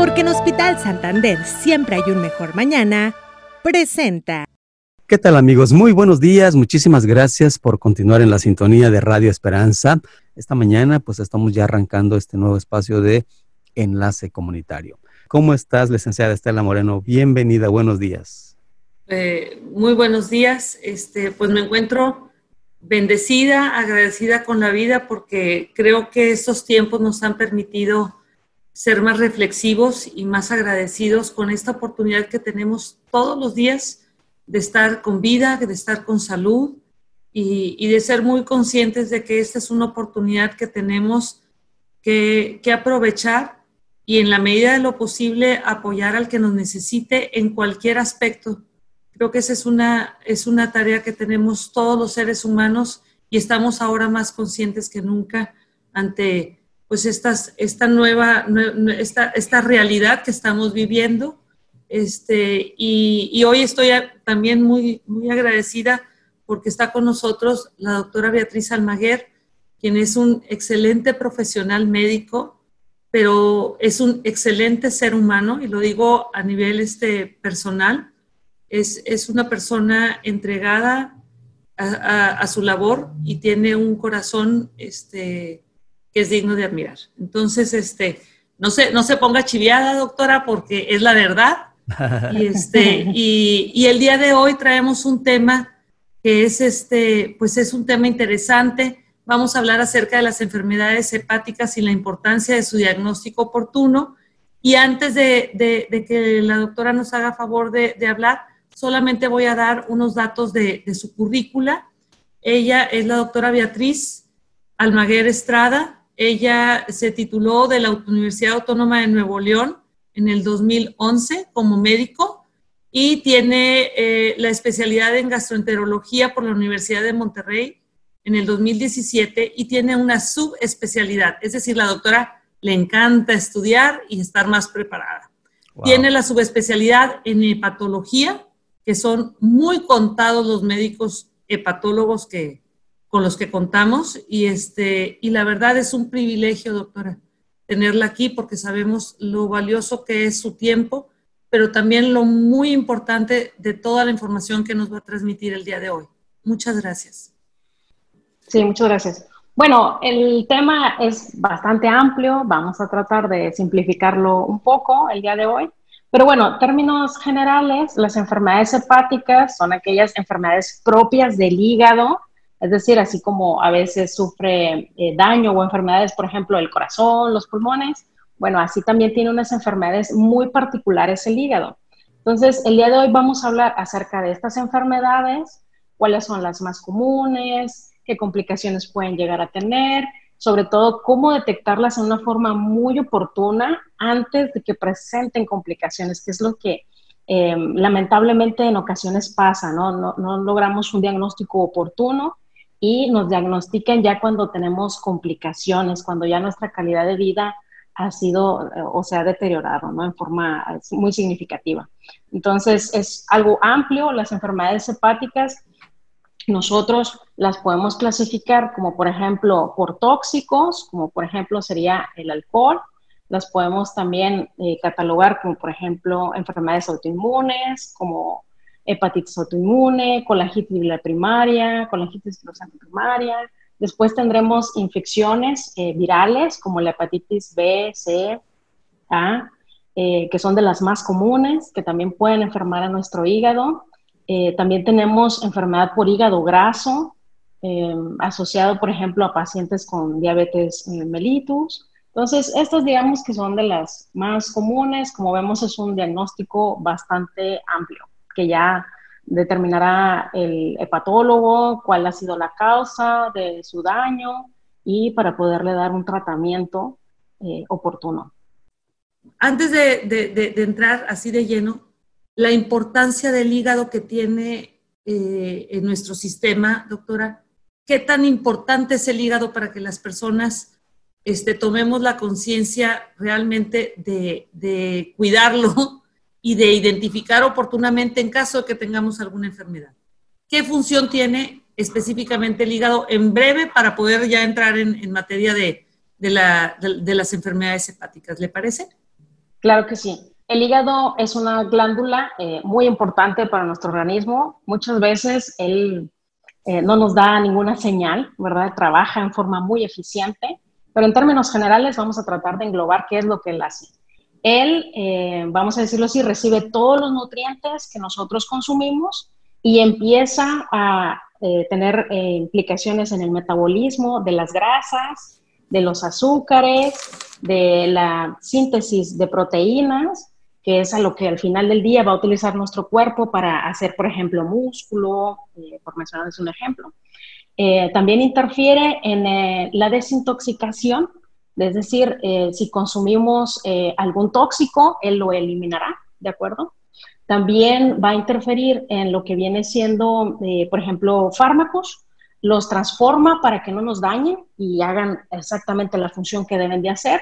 Porque en Hospital Santander siempre hay un mejor mañana, presenta. ¿Qué tal amigos? Muy buenos días, muchísimas gracias por continuar en la sintonía de Radio Esperanza. Esta mañana pues estamos ya arrancando este nuevo espacio de enlace comunitario. ¿Cómo estás, licenciada Estela Moreno? Bienvenida, buenos días. Eh, muy buenos días. Este, pues me encuentro bendecida, agradecida con la vida porque creo que estos tiempos nos han permitido ser más reflexivos y más agradecidos con esta oportunidad que tenemos todos los días de estar con vida, de estar con salud y, de ser muy conscientes de que esta es una oportunidad que tenemos que, aprovechar y en la medida de lo posible apoyar al que nos necesite en cualquier aspecto. Creo que esa es una, es una tarea que tenemos todos los seres humanos y estamos ahora más conscientes que nunca ante pues estas, esta nueva, esta, esta realidad que estamos viviendo. Este, y, hoy estoy también muy, muy agradecida porque está con nosotros la doctora Beatriz Almaguer, quien es un excelente profesional médico, pero es un excelente ser humano, y lo digo a nivel este, personal. Es, es una persona entregada a, a, su labor y tiene un corazón este, que es digno de admirar. Entonces, este, no se, no se ponga chiviada, doctora, porque es la verdad. Y, este, y, el día de hoy traemos un tema que es, este, pues es un tema interesante. Vamos a hablar acerca de las enfermedades hepáticas y la importancia de su diagnóstico oportuno. Y antes de, de, que la doctora nos haga favor de, de, hablar, solamente voy a dar unos datos de, su currícula. Ella es la doctora Beatriz Almaguer Estrada, ella se tituló de la Universidad Autónoma de Nuevo León en el 2011 como médico y tiene eh, la especialidad en gastroenterología por la Universidad de Monterrey en el 2017 y tiene una subespecialidad, es decir, la doctora le encanta estudiar y estar más preparada. Tiene la subespecialidad en hepatología, que son muy contados los médicos hepatólogos que, con los que contamos y, este, y la verdad es un privilegio, doctora, tenerla aquí porque sabemos lo valioso que es su tiempo, pero también lo muy importante de toda la información que nos va a transmitir el día de hoy. Muchas gracias. Sí, muchas gracias. Bueno, el tema es bastante amplio, vamos a tratar de simplificarlo un poco el día de hoy. Pero bueno, términos generales, las enfermedades hepáticas son aquellas enfermedades propias del hígado es decir, así como a veces sufre eh, daño o enfermedades, por ejemplo, el corazón, los pulmones, bueno, así también tiene unas enfermedades muy particulares el hígado. Entonces, el día de hoy vamos a hablar acerca de estas enfermedades, cuáles son las más comunes, qué complicaciones pueden llegar a tener, sobre todo cómo detectarlas de una forma muy oportuna antes de que presenten complicaciones, que es lo que eh, lamentablemente en ocasiones pasa, ¿no? ¿no? No logramos un diagnóstico oportuno y nos diagnostiquen ya cuando tenemos complicaciones, cuando ya nuestra calidad de vida ha sido eh, o se ha deteriorado ¿no? en forma muy significativa. Entonces, es algo amplio. Las enfermedades hepáticas, nosotros las podemos clasificar como, por ejemplo, por tóxicos, como por ejemplo sería el alcohol. Las podemos también eh, catalogar como, por ejemplo, enfermedades autoinmunes, como hepatitis autoinmune, colangitis biliar primaria, colangitis cruzante primaria. Después tendremos infecciones eh, virales como la hepatitis B, C, A, eh, que son de las más comunes, que también pueden enfermar a nuestro hígado. Eh, también tenemos enfermedad por hígado graso, asociado, por ejemplo, a pacientes con diabetes mellitus. Entonces, estos digamos que son de las más comunes. Como vemos, es un diagnóstico bastante amplio que ya determinará el hepatólogo cuál ha sido la causa de su daño y para poderle dar un tratamiento eh, oportuno. Antes de, entrar así de lleno, la importancia del hígado que tiene eh, en nuestro sistema, doctora, ¿qué tan importante es el hígado para que las personas este, tomemos la conciencia realmente de, de cuidarlo y de identificar oportunamente en caso de que tengamos alguna enfermedad. ¿Qué función tiene específicamente el hígado en breve para poder ya entrar en, materia de, las enfermedades hepáticas? ¿Le parece? Claro que sí. El hígado es una glándula eh, muy importante para nuestro organismo. Muchas veces él eh, no nos da ninguna señal, ¿verdad? Trabaja en forma muy eficiente, pero en términos generales vamos a tratar de englobar qué es lo que él hace. Él, eh, vamos a decirlo así, recibe todos los nutrientes que nosotros consumimos y empieza a tener implicaciones en el metabolismo de las grasas, de los azúcares, de la síntesis de proteínas que es a lo que al final del día va a utilizar nuestro cuerpo para hacer, por ejemplo, músculo, eh, por mencionarles un ejemplo. Eh, también interfiere en eh, la desintoxicación, es decir, si consumimos algún tóxico, él lo eliminará, ¿de acuerdo? También va a interferir en lo que viene siendo, por ejemplo, fármacos, los transforma para que no nos dañen y hagan exactamente la función que deben de hacer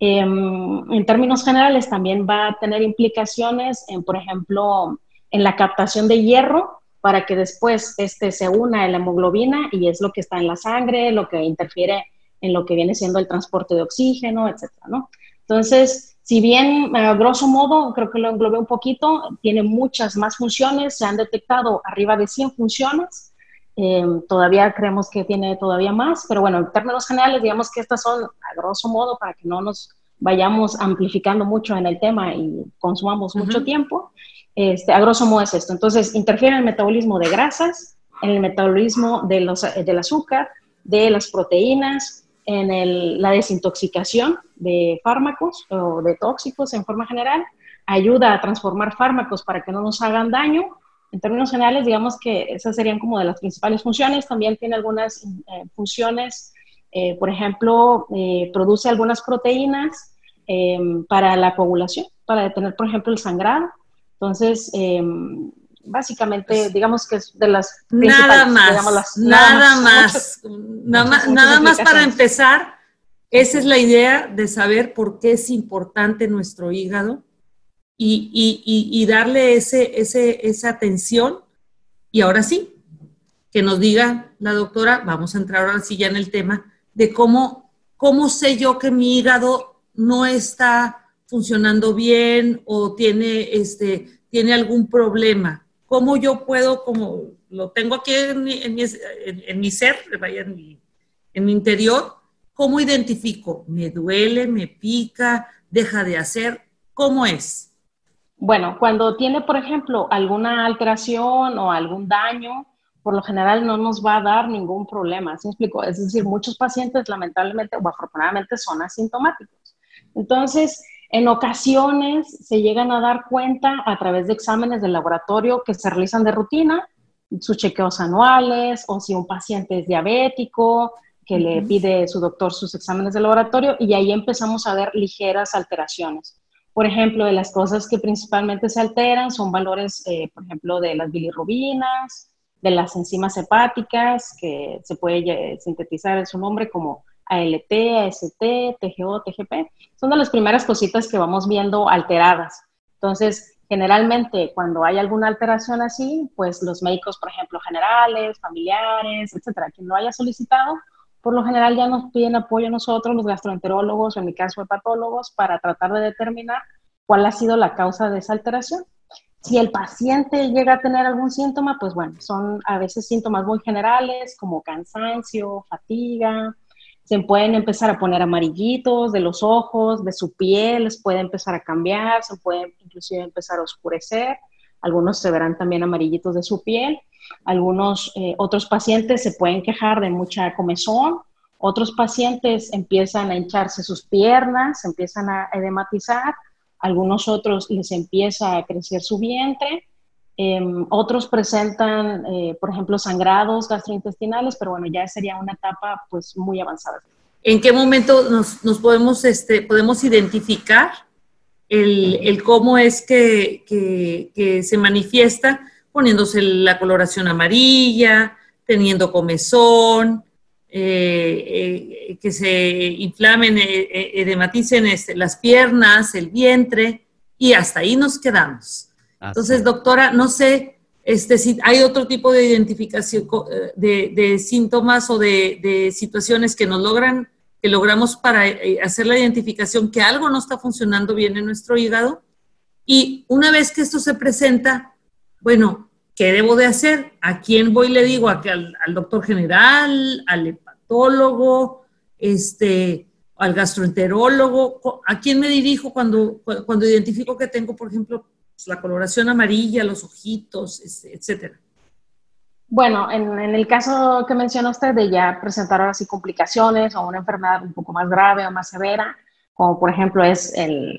Em, en términos generales, también va a tener implicaciones en, por ejemplo, en la captación de hierro para que después este se una a la hemoglobina y es lo que está en la sangre, lo que interfiere en lo que viene siendo el transporte de oxígeno, etcétera, ¿no? Entonces, si bien, a grosso modo, creo que lo englobé un poquito, tiene muchas más funciones, se han detectado arriba de 100 funciones, Em, todavía creemos que tiene todavía más, pero bueno, en términos generales, digamos que estas son, a grosso modo, para que no nos vayamos amplificando mucho en el tema y consumamos mucho tiempo, este, a grosso modo es esto. Entonces, interfiere en el metabolismo de grasas, en el metabolismo de los, del azúcar, de las proteínas, en el, la desintoxicación de fármacos o de tóxicos en forma general, ayuda a transformar fármacos para que no nos hagan daño en términos generales, digamos que esas serían como de las principales funciones. También tiene algunas eh, funciones, eh, por ejemplo, eh, produce algunas proteínas para la coagulación, para detener, por ejemplo, el sangrado. Entonces, básicamente, digamos que es de las nada más, nada, más, nada más, nada más para empezar. Esa es la idea de saber por qué es importante nuestro hígado y, darle ese, esa atención. Y ahora sí, que nos diga la doctora, vamos a entrar ahora sí ya en el tema, de cómo, cómo sé yo que mi hígado no está funcionando bien o tiene, este, tiene algún problema. ¿Cómo yo puedo, como lo tengo aquí en mi, en mi, ser, vaya en mi, en interior, cómo identifico? ¿Me duele? ¿Me pica? ¿Deja de hacer? ¿Cómo es? Bueno, cuando tiene, por ejemplo, alguna alteración o algún daño, por lo general no nos va a dar ningún problema, ¿sí explico? Es decir, muchos pacientes lamentablemente o afortunadamente son asintomáticos. Entonces, en ocasiones se llegan a dar cuenta a través de exámenes de laboratorio que se realizan de rutina, sus chequeos anuales, o si un paciente es diabético, que le pide su doctor sus exámenes de laboratorio, y ahí empezamos a ver ligeras alteraciones. Por ejemplo, de las cosas que principalmente se alteran son valores, eh, por ejemplo, de las bilirrubinas, de las enzimas hepáticas, que se puede sintetizar en su nombre como ALT, AST, TGO, TGP. Son de las primeras cositas que vamos viendo alteradas. Entonces, generalmente cuando hay alguna alteración así, pues los médicos, por ejemplo, generales, familiares, etcétera, quien lo haya solicitado, por lo general ya nos piden apoyo a nosotros, los gastroenterólogos, o en mi caso hepatólogos, para tratar de determinar cuál ha sido la causa de esa alteración. Si el paciente llega a tener algún síntoma, pues bueno, son a veces síntomas muy generales como cansancio, fatiga, se pueden empezar a poner amarillitos de los ojos, de su piel, les puede empezar a cambiar, se puede inclusive empezar a oscurecer, algunos se verán también amarillitos de su piel. Algunos eh, otros pacientes se pueden quejar de mucha comezón, otros pacientes empiezan a hincharse sus piernas, empiezan a edematizar, algunos otros les empieza a crecer su vientre, em, otros presentan, eh, por ejemplo, sangrados gastrointestinales, pero bueno, ya sería una etapa pues muy avanzada. ¿En qué momento nos, podemos, este, podemos identificar el, cómo es que, se manifiesta? poniéndose la coloración amarilla, teniendo comezón, eh, eh, que se inflamen, edematicen este, las piernas, el vientre, y hasta ahí nos quedamos. Entonces, doctora, no sé este, si hay otro tipo de identificación de, síntomas o de, situaciones que nos logran que logramos para eh, hacer la identificación que algo no está funcionando bien en nuestro hígado. Y una vez que esto se presenta, bueno, ¿qué debo de hacer? ¿A quién voy? Le digo, ¿A al, al doctor general, al hepatólogo, este, al gastroenterólogo? ¿A quién me dirijo cuando, cuando identifico que tengo, por ejemplo, la coloración amarilla, los ojitos, etcétera? Bueno, en, el caso que menciona usted de ya presentar ahora sí complicaciones o una enfermedad un poco más grave o más severa, como por ejemplo es el,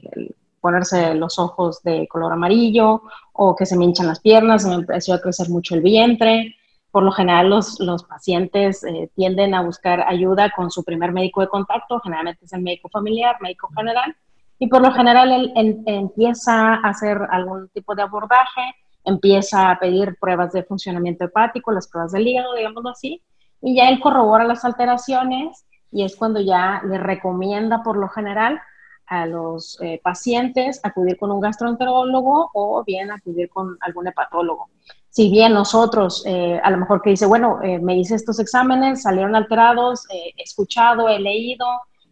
ponerse los ojos de color amarillo o que se me hinchan las piernas, se me empezó a crecer mucho el vientre. Por lo general los, los pacientes eh, tienden a buscar ayuda con su primer médico de contacto, generalmente es el médico familiar, médico general, y por lo general él empieza a hacer algún tipo de abordaje empieza a pedir pruebas de funcionamiento hepático, las pruebas del hígado, digámoslo así, y ya él corrobora las alteraciones y es cuando ya le recomienda por lo general a los eh, pacientes acudir con un gastroenterólogo o bien acudir con algún hepatólogo. Si bien nosotros, eh, a lo mejor que dice, bueno, eh, me hice estos exámenes, salieron alterados, he escuchado, he leído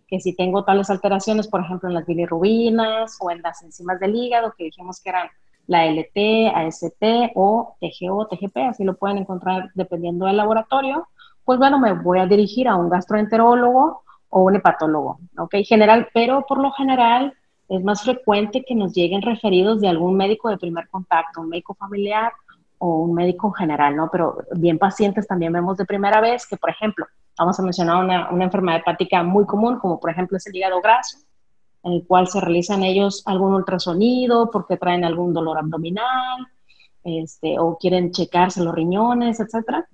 que si tengo tales alteraciones, por ejemplo, en las bilirrubinas o en las enzimas del hígado, que dijimos que eran la LT, AST o TGO, TGP, así lo pueden encontrar dependiendo del laboratorio, pues bueno, me voy a dirigir a un gastroenterólogo o un hepatólogo, ¿ok? General, pero por lo general es más frecuente que nos lleguen referidos de algún médico de primer contacto, un médico familiar o un médico general, ¿no? Pero bien pacientes también vemos de primera vez que, por ejemplo, vamos a mencionar una, una enfermedad hepática muy común, como por ejemplo es el hígado graso, en el cual se realizan ellos algún ultrasonido porque traen algún dolor abdominal, este, o quieren checarse los riñones, etcétera,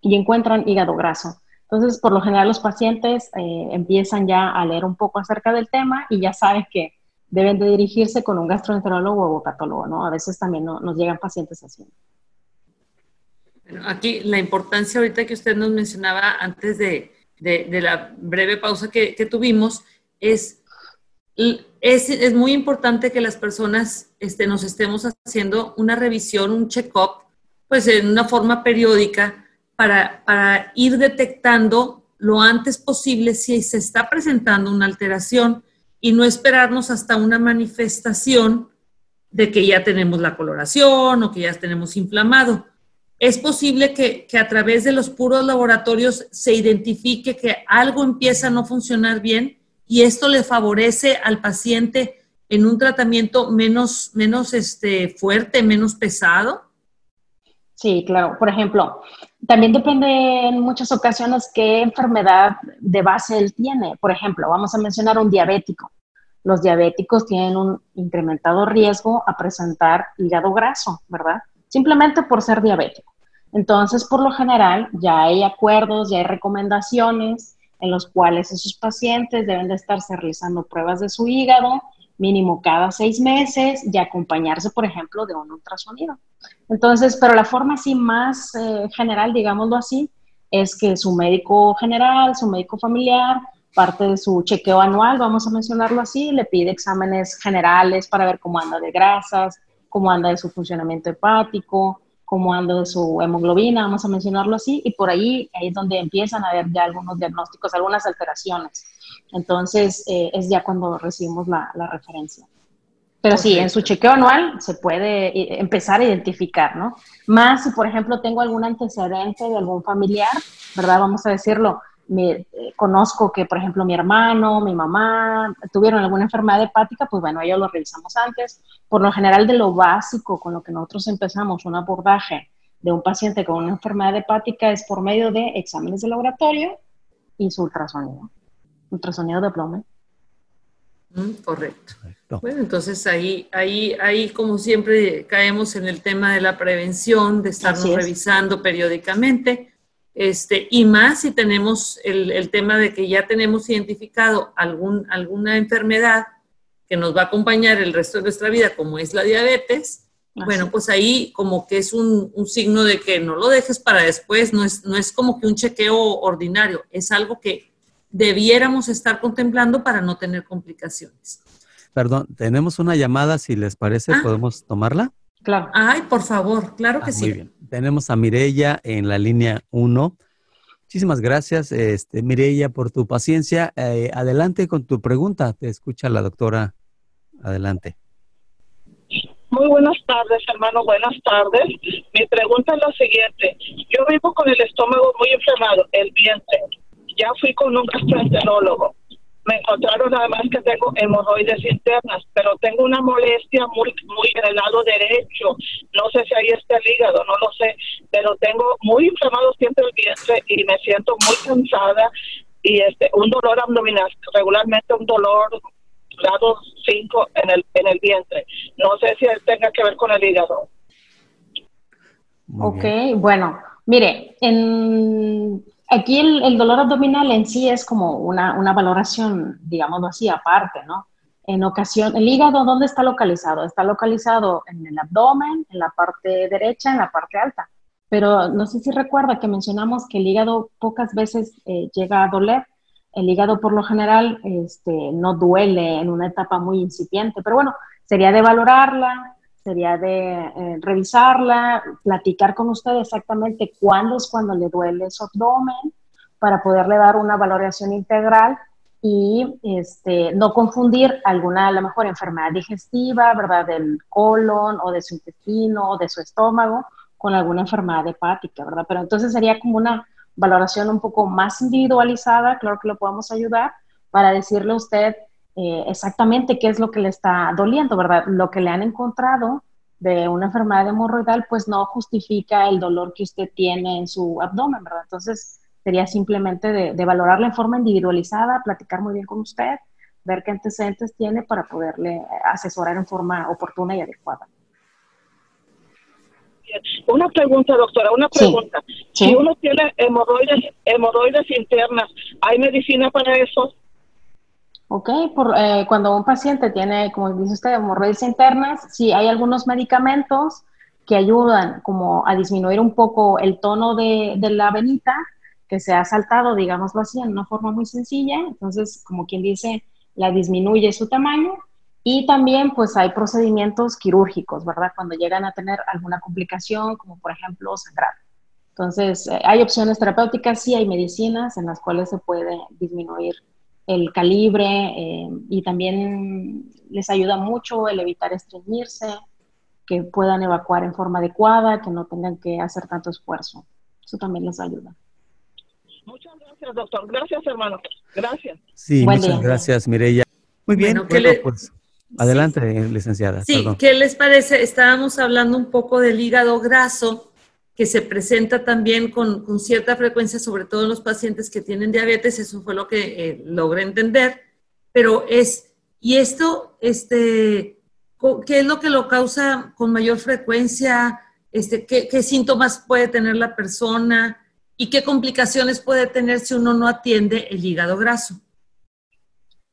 y encuentran hígado graso. Entonces, por lo general, los pacientes eh, empiezan ya a leer un poco acerca del tema y ya saben que deben de dirigirse con un gastroenterólogo o hepatólogo, ¿no? A veces también nos llegan pacientes así. Aquí la importancia ahorita que usted nos mencionaba antes de, de, la breve pausa que, que tuvimos es es, es, muy importante que las personas este, nos estemos haciendo una revisión, un check-up, pues en una forma periódica para, para ir detectando lo antes posible si se está presentando una alteración y no esperarnos hasta una manifestación de que ya tenemos la coloración o que ya tenemos inflamado. Es posible que, a través de los puros laboratorios se identifique que algo empieza a no funcionar bien y esto le favorece al paciente en un tratamiento menos, menos este, fuerte, menos pesado? Sí, claro. Por ejemplo, también depende en muchas ocasiones qué enfermedad de base él tiene. Por ejemplo, vamos a mencionar un diabético. Los diabéticos tienen un incrementado riesgo a presentar hígado graso, ¿verdad? Simplemente por ser diabético. Entonces, por lo general, ya hay acuerdos, ya hay recomendaciones en los cuales esos pacientes deben de estarse realizando pruebas de su hígado mínimo cada seis meses y acompañarse, por ejemplo, de un ultrasonido. Entonces, pero la forma así más eh, general, digámoslo así, es que su médico general, su médico familiar, parte de su chequeo anual, vamos a mencionarlo así, le pide exámenes generales para ver cómo anda de grasas, cómo anda de su funcionamiento hepático, cómo ando su hemoglobina, vamos a mencionarlo así, y por ahí, ahí es donde empiezan a haber ya algunos diagnósticos, algunas alteraciones. Entonces, eh, es ya cuando recibimos la, la referencia. Pero sí, en su chequeo anual se puede eh, empezar a identificar, ¿no? Más si, por ejemplo, tengo algún antecedente de algún familiar, ¿verdad? Vamos a decirlo, me, eh, conozco que, por ejemplo, mi hermano, mi mamá tuvieron alguna enfermedad hepática, pues bueno, ellos lo revisamos antes. Por lo general, de lo básico con lo que nosotros empezamos un abordaje de un paciente con una enfermedad hepática es por medio de exámenes de laboratorio y su ultrasonido, ultrasonido de abdomen. Mm, correcto. Bueno, entonces ahí, ahí, ahí, como siempre, caemos en el tema de la prevención, de estarnos revisando periódicamente este, y más si tenemos el, tema de que ya tenemos identificado algún, alguna enfermedad que nos va a acompañar el resto de nuestra vida, como es la diabetes, bueno, pues ahí como que es un, signo de que no lo dejes para después, no es, no es como que un chequeo ordinario, es algo que debiéramos estar contemplando para no tener complicaciones. Perdón, tenemos una llamada, si les parece, ah. ¿podemos tomarla? Claro. Ay, por favor, claro que ah, sí. Muy bien. Tenemos a Mirella en la línea 1. Muchísimas gracias, este, Mireya, por tu paciencia. Eh, adelante con tu pregunta. Te escucha la doctora. Adelante. Muy buenas tardes, hermano. Buenas tardes. Mi pregunta es la siguiente. Yo vivo con el estómago muy inflamado, el vientre. Ya fui con un gastroenterólogo me encontraron además que tengo hemorroides internas, pero tengo una molestia muy, muy en el lado derecho. No sé si ahí está el hígado, no lo sé, pero tengo muy inflamado siempre el vientre y me siento muy cansada y este un dolor abdominal, regularmente un dolor grado 5 en el, en el vientre. No sé si tenga que ver con el hígado. ok, bueno, mire, en Aquí el, dolor abdominal en sí es como una, valoración, digámoslo así, aparte, ¿no? En ocasión, el hígado, ¿dónde está localizado? Está localizado en el abdomen, en la parte derecha, en la parte alta. Pero no sé si recuerda que mencionamos que el hígado pocas veces eh, llega a doler. El hígado por lo general este, no duele en una etapa muy incipiente, pero bueno, sería de valorarla, sería de eh, revisarla, platicar con usted exactamente cuándo es cuando le duele su abdomen para poderle dar una valoración integral y este, no confundir alguna, a lo mejor, enfermedad digestiva, ¿verdad? Del colon o de su intestino o de su estómago con alguna enfermedad hepática, ¿verdad? Pero entonces sería como una valoración un poco más individualizada, claro que lo podemos ayudar, para decirle a usted eh, exactamente qué es lo que le está doliendo, ¿verdad? Lo que le han encontrado de una enfermedad hemorroidal, pues no justifica el dolor que usted tiene en su abdomen, ¿verdad? Entonces, sería simplemente de, de valorarla en forma individualizada, platicar muy bien con usted, ver qué antecedentes tiene para poderle asesorar en forma oportuna y adecuada. Una pregunta, doctora, una pregunta. Si uno tiene hemorroides, hemorroides internas, ¿hay medicina para eso? Ok, por, eh, cuando un paciente tiene, como dice usted, hemorroides internas, sí hay algunos medicamentos que ayudan como a disminuir un poco el tono de, de la venita que se ha saltado, digámoslo así, en una forma muy sencilla. Entonces, como quien dice, la disminuye su tamaño. Y también, pues, hay procedimientos quirúrgicos, ¿verdad? Cuando llegan a tener alguna complicación, como por ejemplo sangrado. Entonces, eh, hay opciones terapéuticas, sí hay medicinas en las cuales se puede disminuir el calibre eh, y también les ayuda mucho el evitar estreñirse, que puedan evacuar en forma adecuada, que no tengan que hacer tanto esfuerzo. Eso también les ayuda. Muchas gracias, doctor. Gracias, hermano. Gracias. Sí, muchas gracias, Mireya. Muy bien, bueno, pues adelante, licenciada. Sí, ¿qué les parece? Estábamos hablando un poco del hígado graso que se presenta también con, cierta frecuencia, sobre todo en los pacientes que tienen diabetes, eso fue lo que eh, logré entender, pero es, ¿y esto, este, qué es lo que lo causa con mayor frecuencia? Este, ¿qué, ¿Qué síntomas puede tener la persona? ¿Y qué complicaciones puede tener si uno no atiende el hígado graso?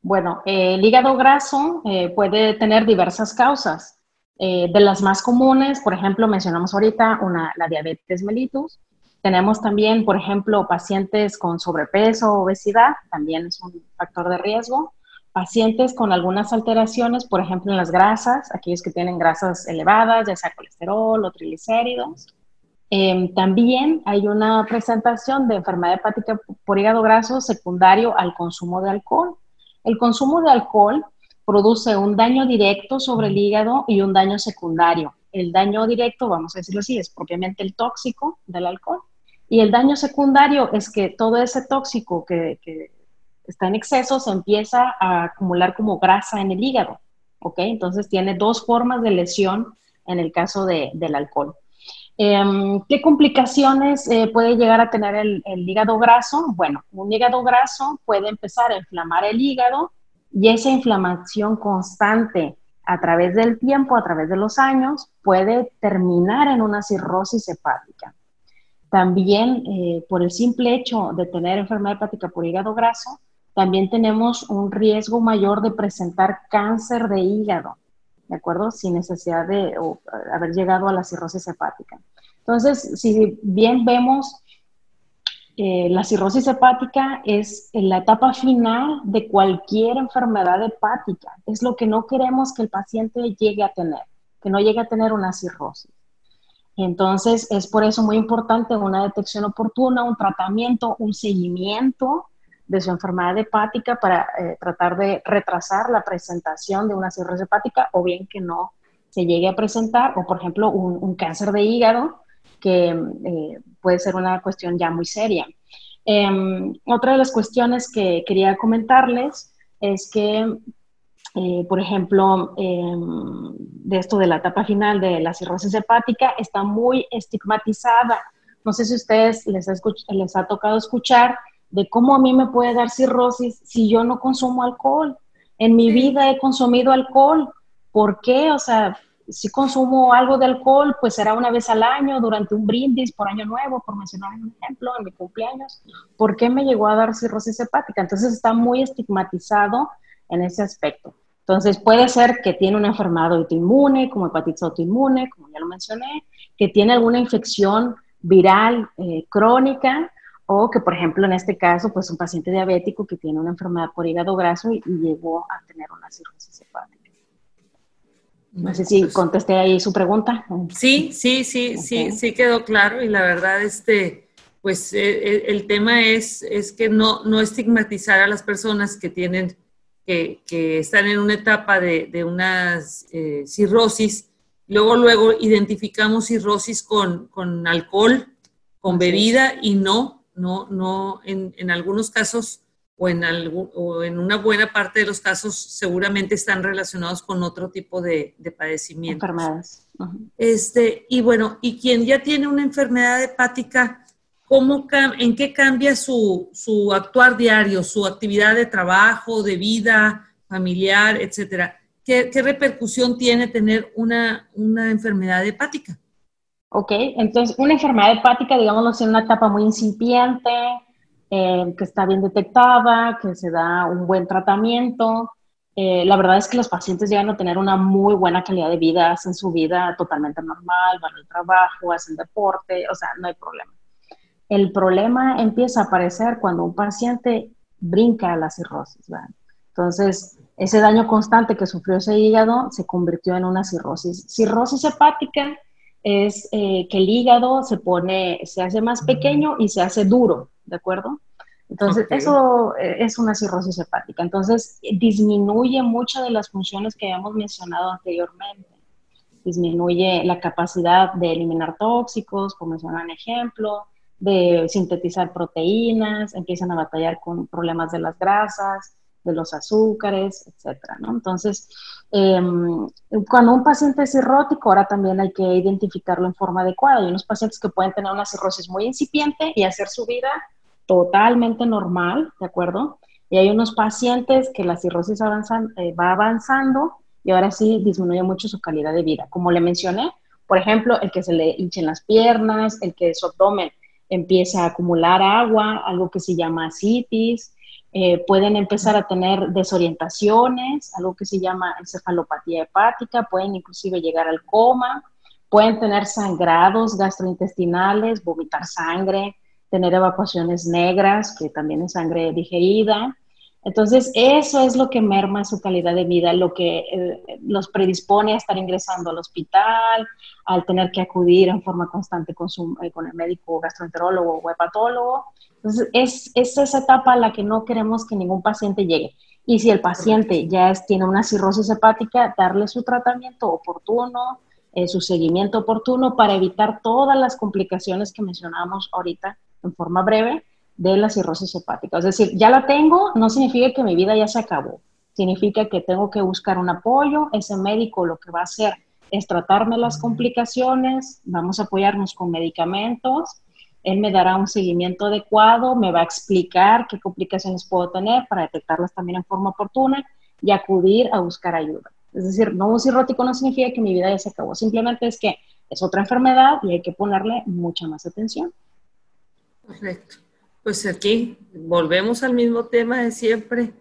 Bueno, el hígado graso eh, puede tener diversas causas. Eh, de las más comunes, por ejemplo, mencionamos ahorita una, la diabetes mellitus. Tenemos también, por ejemplo, pacientes con sobrepeso obesidad, también es un factor de riesgo. Pacientes con algunas alteraciones, por ejemplo, en las grasas, aquellos que tienen grasas elevadas, ya sea colesterol o triglicéridos. Em, también hay una presentación de enfermedad hepática por hígado graso secundario al consumo de alcohol. El consumo de alcohol produce un daño directo sobre el hígado y un daño secundario. El daño directo, vamos a decirlo así, es propiamente el tóxico del alcohol. Y el daño secundario es que todo ese tóxico que, está en exceso se empieza a acumular como grasa en el hígado. ¿Ok? Entonces tiene dos formas de lesión en el caso del alcohol. Em, ¿Qué complicaciones eh, puede llegar a tener el, el, hígado graso? Bueno, un hígado graso puede empezar a inflamar el hígado y esa inflamación constante a través del tiempo, a través de los años, puede terminar en una cirrosis hepática. También eh, por el simple hecho de tener enfermedad hepática por hígado graso, también tenemos un riesgo mayor de presentar cáncer de hígado, ¿de acuerdo? Sin necesidad de haber llegado a la cirrosis hepática. Entonces, si bien vemos eh, la cirrosis hepática es la etapa final de cualquier enfermedad hepática. Es lo que no queremos que el paciente llegue a tener, que no llegue a tener una cirrosis. Entonces, es por eso muy importante una detección oportuna, un tratamiento, un seguimiento de su enfermedad hepática para eh, tratar de retrasar la presentación de una cirrosis hepática o bien que no se llegue a presentar, o por ejemplo un, cáncer de hígado, que eh, puede ser una cuestión ya muy seria. Em, otra de las cuestiones que quería comentarles es que, eh, por ejemplo, em, de esto de la etapa final de la cirrosis hepática está muy estigmatizada. No sé si a ustedes les les ha tocado escuchar de cómo a mí me puede dar cirrosis si yo no consumo alcohol. En mi vida he consumido alcohol. ¿Por qué? O sea, si consumo algo de alcohol, pues será una vez al año, durante un brindis, por año nuevo, por mencionar un ejemplo, en mi cumpleaños. ¿Por qué me llegó a dar cirrosis hepática? Entonces está muy estigmatizado en ese aspecto. Entonces puede ser que tiene una enfermedad autoinmune, como hepatitis autoinmune, como ya lo mencioné, que tiene alguna infección viral eh, crónica, o que, por ejemplo, en este caso, pues un paciente diabético que tiene una enfermedad por hígado graso y, llegó a tener una cirrosis hepática. No sé si pues contesté ahí su pregunta. Sí, sí, sí, sí, sí quedó claro y la verdad, este, pues eh, el, tema es, es que no, no estigmatizar a las personas que tienen, que, que están en una etapa de, de una eh, cirrosis. Luego, luego identificamos cirrosis con, con alcohol, con bebida y no, no, no, en, en algunos casos o en, o en una buena parte de los casos seguramente están relacionados con otro tipo de, de padecimientos. Enfermedades. Este, y bueno, y quien ya tiene una enfermedad hepática, ¿cómo, ¿en qué cambia su, su actuar diario, su actividad de trabajo, de vida familiar, etcétera? ¿Qué, qué repercusión tiene tener una, una enfermedad hepática? Ok, entonces una enfermedad hepática, digamos, en una etapa muy incipiente, eh, que está bien detectada, que se da un buen tratamiento. Eh, la verdad es que los pacientes llegan a tener una muy buena calidad de vida, hacen su vida totalmente normal, van al trabajo, hacen deporte, o sea, no hay problema. El problema empieza a aparecer cuando un paciente brinca a la cirrosis, ¿verdad? Entonces, ese daño constante que sufrió ese hígado se convirtió en una cirrosis. Cirrosis hepática es eh, que el hígado se pone, se hace más pequeño y se hace duro, ¿de acuerdo? Entonces, eso eh, es una cirrosis hepática. Entonces, disminuye muchas de las funciones que habíamos mencionado anteriormente. Disminuye la capacidad de eliminar tóxicos, como mencionan ejemplo, de sintetizar proteínas, empiezan a batallar con problemas de las grasas, de los azúcares, etcétera, ¿no? Entonces, em, cuando un paciente es cirrótico, ahora también hay que identificarlo en forma adecuada. Hay unos pacientes que pueden tener una cirrosis muy incipiente y hacer su vida totalmente normal, ¿de acuerdo? Y hay unos pacientes que la cirrosis avanzan, eh, va avanzando y ahora sí disminuye mucho su calidad de vida. Como le mencioné, por ejemplo, el que se le hinchen las piernas, el que su abdomen empieza a acumular agua, algo que se llama asitis, eh, pueden empezar a tener desorientaciones, algo que se llama encefalopatía hepática, pueden inclusive llegar al coma, pueden tener sangrados gastrointestinales, vomitar sangre, tener evacuaciones negras, que también es sangre digerida. Entonces, eso es lo que merma su calidad de vida, lo que eh, los predispone a estar ingresando al hospital, al tener que acudir en forma constante con, su, eh, con el médico gastroenterólogo o hepatólogo, entonces, es, esa etapa a la que no queremos que ningún paciente llegue. Y si el paciente ya tiene una cirrosis hepática, darle su tratamiento oportuno, eh, su seguimiento oportuno para evitar todas las complicaciones que mencionamos ahorita en forma breve de la cirrosis hepática. Es decir, ya la tengo, no significa que mi vida ya se acabó. Significa que tengo que buscar un apoyo. Ese médico lo que va a hacer es tratarme las complicaciones, vamos a apoyarnos con medicamentos él me dará un seguimiento adecuado, me va a explicar qué complicaciones puedo tener para detectarlas también en forma oportuna y acudir a buscar ayuda. Es decir, no un cirrótico no significa que mi vida ya se acabó, simplemente es que es otra enfermedad y hay que ponerle mucha más atención. Correcto. Pues aquí volvemos al mismo tema de siempre.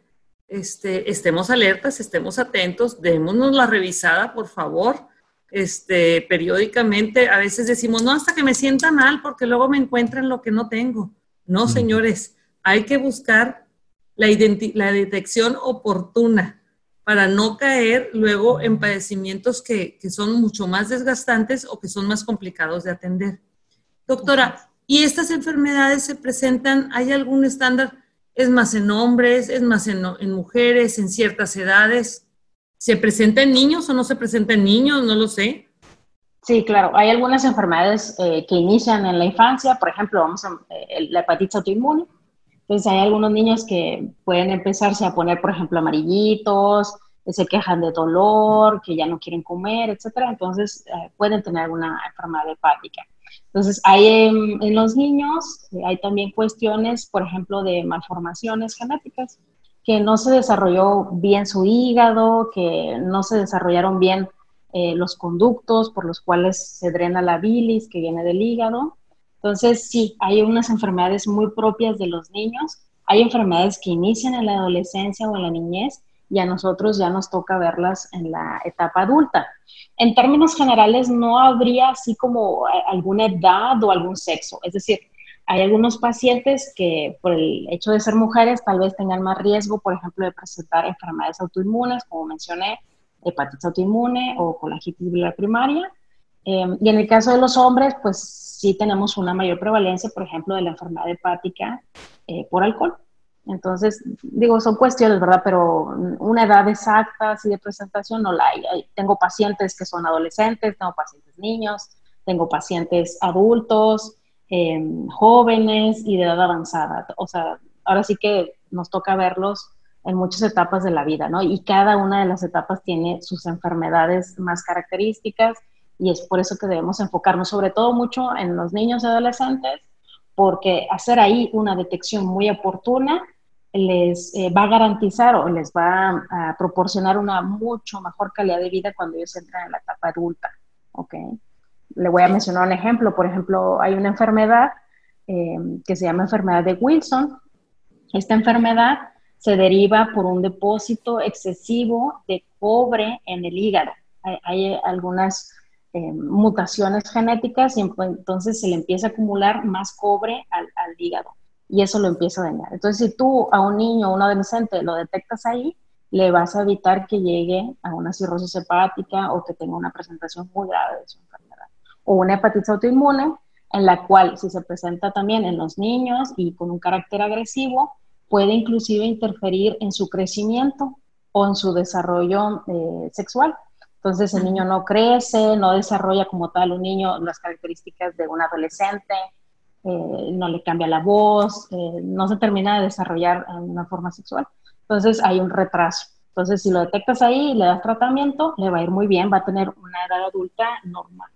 Este, estemos alertas, estemos atentos, démonos la revisada, por favor este, periódicamente, a veces decimos, no, hasta que me sienta mal, porque luego me encuentran lo que no tengo. No, señores, hay que buscar la, la detección oportuna para no caer luego en padecimientos que, que son mucho más desgastantes o que son más complicados de atender. Doctora, ¿y estas enfermedades se presentan, hay algún estándar? ¿Es más en hombres, es más en, mujeres, en ciertas edades? ¿Se presenta en niños o no se presenta en niños? No lo sé. Sí, claro. Hay algunas enfermedades eh, que inician en la infancia, por ejemplo, vamos a, eh, la hepatitis autoinmune. Entonces hay algunos niños que pueden empezarse a poner, por ejemplo, amarillitos, se quejan de dolor, que ya no quieren comer, etcétera. Entonces eh, pueden tener alguna enfermedad hepática. Entonces, hay en, los niños, hay también cuestiones, por ejemplo, de malformaciones genéticas, que no se desarrolló bien su hígado, que no se desarrollaron bien eh, los conductos por los cuales se drena la bilis que viene del hígado. Entonces, sí, hay unas enfermedades muy propias de los niños. Hay enfermedades que inician en la adolescencia o en la niñez y a nosotros ya nos toca verlas en la etapa adulta. En términos generales, no habría así como eh, alguna edad o algún sexo. Es decir, hay algunos pacientes que por el hecho de ser mujeres tal vez tengan más riesgo, por ejemplo, de presentar enfermedades autoinmunes, como mencioné, hepatitis autoinmune o colangitis biliar primaria. Em, y en el caso de los hombres, pues sí tenemos una mayor prevalencia, por ejemplo, de la enfermedad hepática eh, por alcohol. Entonces, digo, son cuestiones, ¿verdad? Pero una edad exacta así de presentación no la hay. Tengo pacientes que son adolescentes, tengo pacientes niños, tengo pacientes adultos, Em, jóvenes y de edad avanzada. O sea, ahora sí que nos toca verlos en muchas etapas de la vida, ¿no? Y cada una de las etapas tiene sus enfermedades más características y es por eso que debemos enfocarnos sobre todo mucho en los niños y adolescentes, porque hacer ahí una detección muy oportuna les eh, va a garantizar o les va a, proporcionar una mucho mejor calidad de vida cuando ellos entran en la etapa adulta, ¿ok? le voy a mencionar un ejemplo. Por ejemplo, hay una enfermedad eh, que se llama enfermedad de Wilson. Esta enfermedad se deriva por un depósito excesivo de cobre en el hígado. Hay, algunas eh, mutaciones genéticas y entonces se le empieza a acumular más cobre al, hígado y eso lo empieza a dañar. Entonces, si tú a un niño o un adolescente lo detectas ahí, le vas a evitar que llegue a una cirrosis hepática o que tenga una presentación muy grave de su enfermedad o una hepatitis autoinmune, en la cual si se presenta también en los niños y con un carácter agresivo, puede inclusive interferir en su crecimiento o en su desarrollo eh, sexual. Entonces el niño no crece, no desarrolla como tal un niño las características de un adolescente, eh, no le cambia la voz, eh, no se termina de desarrollar en una forma sexual. Entonces hay un retraso. Entonces si lo detectas ahí y le das tratamiento, le va a ir muy bien, va a tener una edad adulta normal.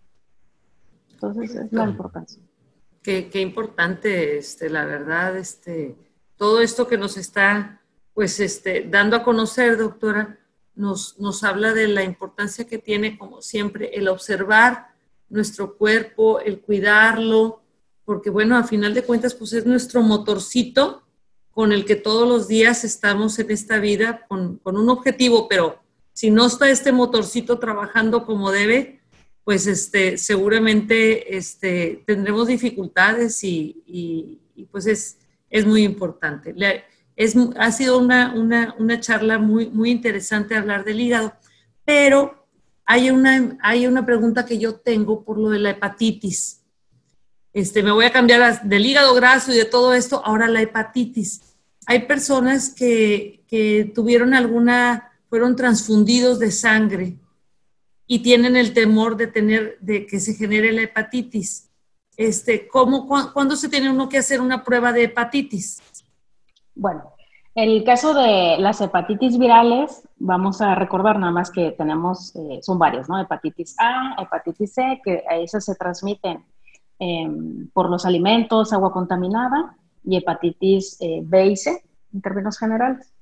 Entonces es la importancia. Qué, qué, importante, este, la verdad, este, todo esto que nos está pues, este, dando a conocer, doctora, nos, nos habla de la importancia que tiene, como siempre, el observar nuestro cuerpo, el cuidarlo, porque bueno, a final de cuentas, pues es nuestro motorcito con el que todos los días estamos en esta vida con, con un objetivo, pero si no está este motorcito trabajando como debe, pues este, seguramente este, tendremos dificultades y, pues es, es, muy importante. es, ha sido una, una, una, charla muy, muy interesante hablar del hígado, pero hay una, hay una pregunta que yo tengo por lo de la hepatitis. Este, me voy a cambiar del hígado graso y de todo esto, ahora la hepatitis. Hay personas que, que tuvieron alguna, fueron transfundidos de sangre y tienen el temor de tener, de que se genere la hepatitis. Este, ¿cómo, ¿Cuándo se tiene uno que hacer una prueba de hepatitis? Bueno, en el caso de las hepatitis virales, vamos a recordar nada más que tenemos, eh, son varias, ¿no? Hepatitis A, hepatitis C, que a esas se transmiten em, por los alimentos, agua contaminada, y hepatitis eh, B y C, en términos generales.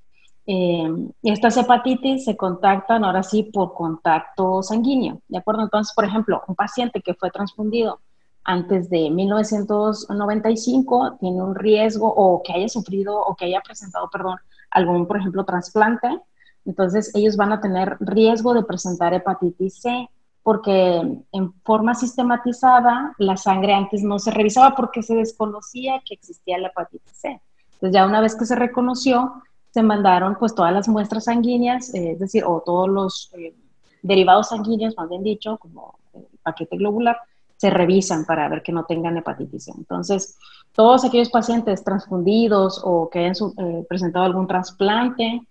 Eh, estas hepatitis se contactan ahora sí por contacto sanguíneo, ¿de acuerdo? Entonces, por ejemplo, un paciente que fue transfundido antes de 1995 tiene un riesgo o que haya sufrido o que haya presentado, perdón, algún, por ejemplo, trasplante, entonces ellos van a tener riesgo de presentar hepatitis C porque en forma sistematizada la sangre antes no se revisaba porque se desconocía que existía la hepatitis C. Entonces ya una vez que se reconoció, se mandaron pues todas las muestras sanguíneas, eh, es decir, o todos los eh, derivados sanguíneos, más bien dicho, como el paquete globular, se revisan para ver que no tengan hepatitis C. Entonces, todos aquellos pacientes transfundidos o que hayan eh, presentado algún trasplante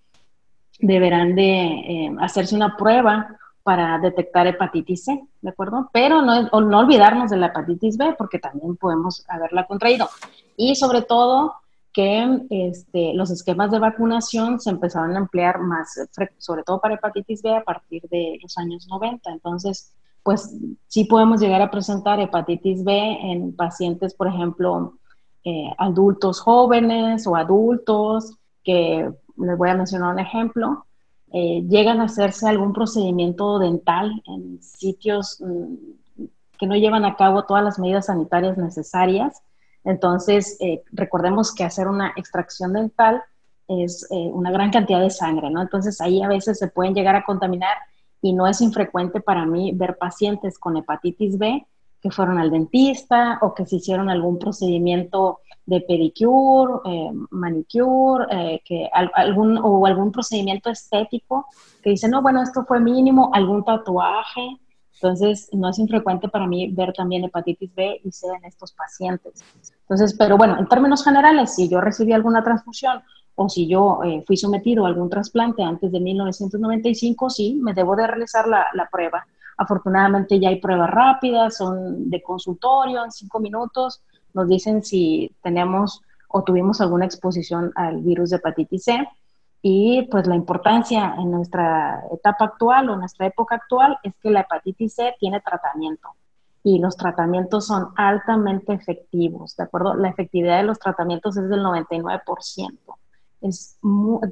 deberán de hacerse una prueba para detectar hepatitis C, ¿de acuerdo? Pero no, no olvidarnos de la hepatitis B porque también podemos haberla contraído. Y sobre todo, que este, los esquemas de vacunación se empezaron a emplear más, sobre todo para hepatitis B, a partir de los años 90. Entonces, pues sí podemos llegar a presentar hepatitis B en pacientes, por ejemplo, eh, adultos jóvenes o adultos, que les voy a mencionar un ejemplo, eh, llegan a hacerse algún procedimiento dental en sitios mm, que no llevan a cabo todas las medidas sanitarias necesarias entonces, eh, recordemos que hacer una extracción dental es eh, una gran cantidad de sangre, ¿no? Entonces, ahí a veces se pueden llegar a contaminar y no es infrecuente para mí ver pacientes con hepatitis B que fueron al dentista o que se hicieron algún procedimiento de pedicure, eh, manicure, que algún, o algún procedimiento estético que dice, no, bueno, esto fue mínimo, algún tatuaje, entonces, no es infrecuente para mí ver también hepatitis B y C en estos pacientes. Entonces, pero bueno, en términos generales, si yo recibí alguna transfusión o si yo eh, fui sometido a algún trasplante antes de 1995, sí, me debo de realizar la, la prueba. Afortunadamente ya hay pruebas rápidas, son de consultorio, en cinco minutos nos dicen si tenemos o tuvimos alguna exposición al virus de hepatitis C y pues la importancia en nuestra etapa actual o nuestra época actual es que la hepatitis C tiene tratamiento y los tratamientos son altamente efectivos, ¿de acuerdo? La efectividad de los tratamientos es del 99%. Es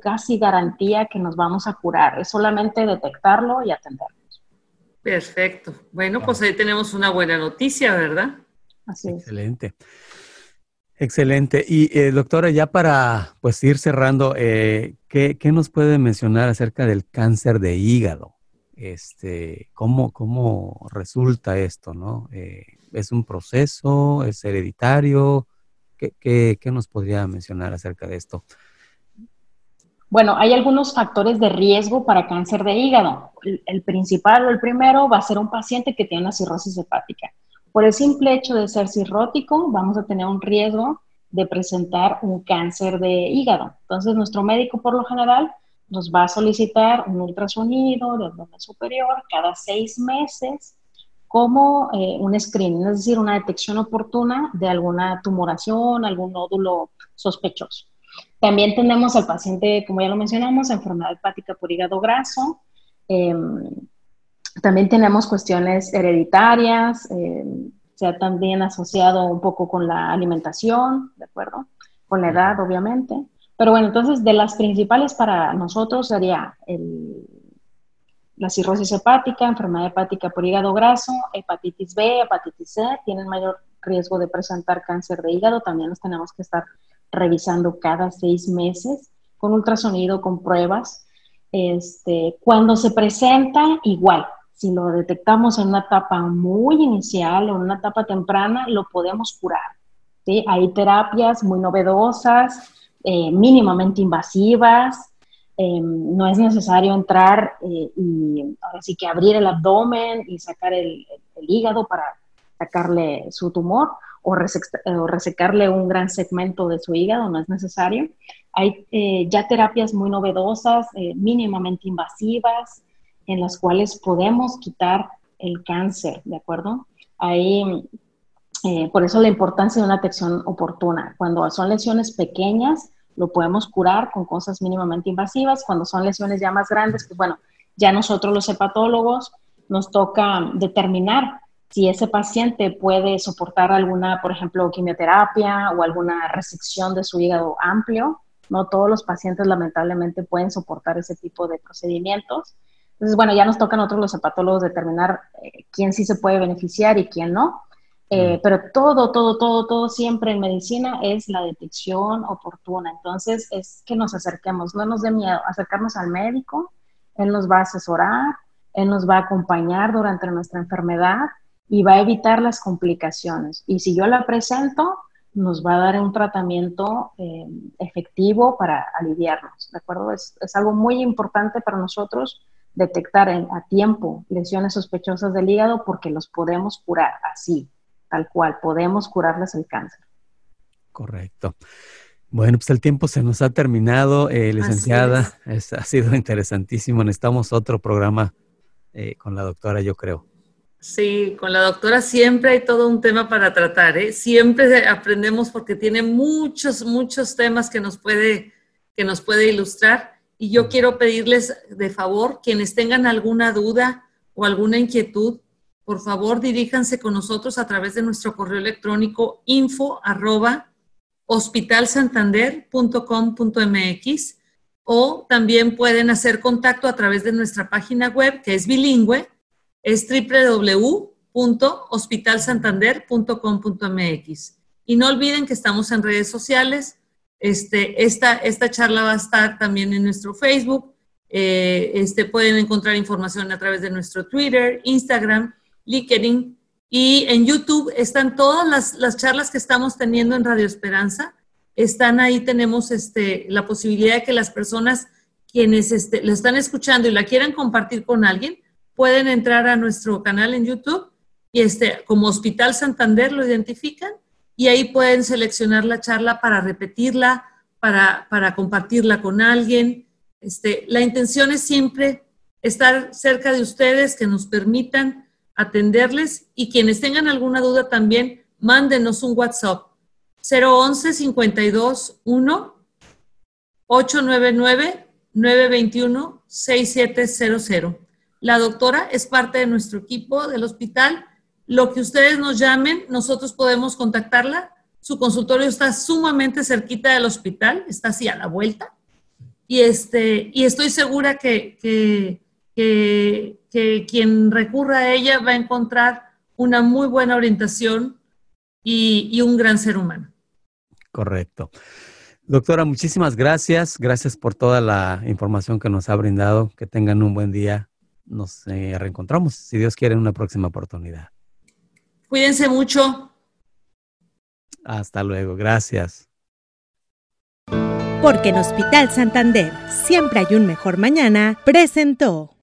casi garantía que nos vamos a curar, es solamente detectarlo y atendernos. Perfecto. Bueno, pues ahí tenemos una buena noticia, ¿verdad? Así es. Excelente. Excelente. Y eh, doctora, ya para pues ir cerrando, eh, ¿qué, nos puede mencionar acerca del cáncer de hígado? Este, ¿cómo, cómo resulta esto? ¿no? Eh, ¿Es un proceso? ¿Es hereditario? ¿Qué, qué, nos podría mencionar acerca de esto? Bueno, hay algunos factores de riesgo para cáncer de hígado. El, el principal o el primero va a ser un paciente que tiene una cirrosis hepática. Por el simple hecho de ser cirrótico, vamos a tener un riesgo de presentar un cáncer de hígado. Entonces, nuestro médico por lo general nos va a solicitar un ultrasonido del abdomen superior cada seis meses como eh, un screening, es decir, una detección oportuna de alguna tumoración, algún nódulo sospechoso. También tenemos al paciente, como ya lo mencionamos, enfermedad hepática por hígado graso. Em, también tenemos cuestiones hereditarias, eh, se ha también asociado un poco con la alimentación, ¿de acuerdo? Con la edad, obviamente. Pero bueno, entonces de las principales para nosotros sería la cirrosis hepática, enfermedad hepática por hígado graso, hepatitis B, hepatitis C, tienen mayor riesgo de presentar cáncer de hígado, también los tenemos que estar revisando cada seis meses con ultrasonido, con pruebas. Este, cuando se presenta, igual, si lo detectamos en una etapa muy inicial o en una etapa temprana, lo podemos curar. ¿sí? Hay terapias muy novedosas, eh, mínimamente invasivas. Eh, no es necesario entrar eh, y ahora sí que abrir el abdomen y sacar el, hígado para sacarle su tumor o, resecarle un gran segmento de su hígado, no es necesario. Hay ya terapias muy novedosas, mínimamente invasivas, en las cuales podemos quitar el cáncer, ¿de acuerdo? Ahí, eh, por eso la importancia de una detección oportuna. Cuando son lesiones pequeñas, lo podemos curar con cosas mínimamente invasivas. Cuando son lesiones ya más grandes, pues bueno, ya nosotros los hepatólogos nos toca determinar si ese paciente puede soportar alguna, por ejemplo, quimioterapia o alguna resección de su hígado amplio. No todos los pacientes lamentablemente pueden soportar ese tipo de procedimientos. Entonces, bueno, ya nos tocan nosotros los hepatólogos determinar eh, quién sí se puede beneficiar y quién no. Eh, pero todo, todo, todo, todo siempre en medicina es la detección oportuna. Entonces, es que nos acerquemos, no nos dé miedo, acercarnos al médico, él nos va a asesorar, él nos va a acompañar durante nuestra enfermedad y va a evitar las complicaciones. Y si yo la presento, nos va a dar un tratamiento eh, efectivo para aliviarnos, ¿de acuerdo? Es, es, algo muy importante para nosotros detectar a tiempo lesiones sospechosas del hígado porque los podemos curar así, tal cual, podemos curarles el cáncer. Correcto. Bueno, pues el tiempo se nos ha terminado, eh, licenciada. ha sido interesantísimo. Necesitamos otro programa eh, con la doctora, yo creo. Sí, con la doctora siempre hay todo un tema para tratar, ¿eh? Siempre aprendemos porque tiene muchos, muchos temas que nos puede, que nos puede ilustrar. Y yo quiero pedirles de favor, quienes tengan alguna duda o alguna inquietud, por favor diríjanse con nosotros a través de nuestro correo electrónico info arroba hospitalsantander.com.mx o también pueden hacer contacto a través de nuestra página web que es bilingüe es www.hospitalsantander.com.mx. Y no olviden que estamos en redes sociales. Este, esta, esta charla va a estar también en nuestro Facebook. Eh, este, pueden encontrar información a través de nuestro Twitter, Instagram, LinkedIn y en YouTube están todas las, las charlas que estamos teniendo en Radio Esperanza. Están ahí, tenemos este, la posibilidad de que las personas quienes este, lo están escuchando y la quieran compartir con alguien, pueden entrar a nuestro canal en YouTube y este, como Hospital Santander lo identifican y ahí pueden seleccionar la charla para repetirla, para, para compartirla con alguien. Este, la intención es siempre estar cerca de ustedes, que nos permitan atenderles y quienes tengan alguna duda también, mándenos un WhatsApp 011 52 1 899 921 6700. La doctora es parte de nuestro equipo del hospital. Lo que ustedes nos llamen, nosotros podemos contactarla. Su consultorio está sumamente cerquita del hospital, está así a la vuelta. Y, este, y estoy segura que, que, que, quien recurra a ella va a encontrar una muy buena orientación y, y un gran ser humano. Correcto. Doctora, muchísimas gracias. Gracias por toda la información que nos ha brindado. Que tengan un buen día nos eh, reencontramos, si Dios quiere, en una próxima oportunidad. Cuídense mucho. Hasta luego, gracias. Porque en Hospital Santander siempre hay un mejor mañana, presentó.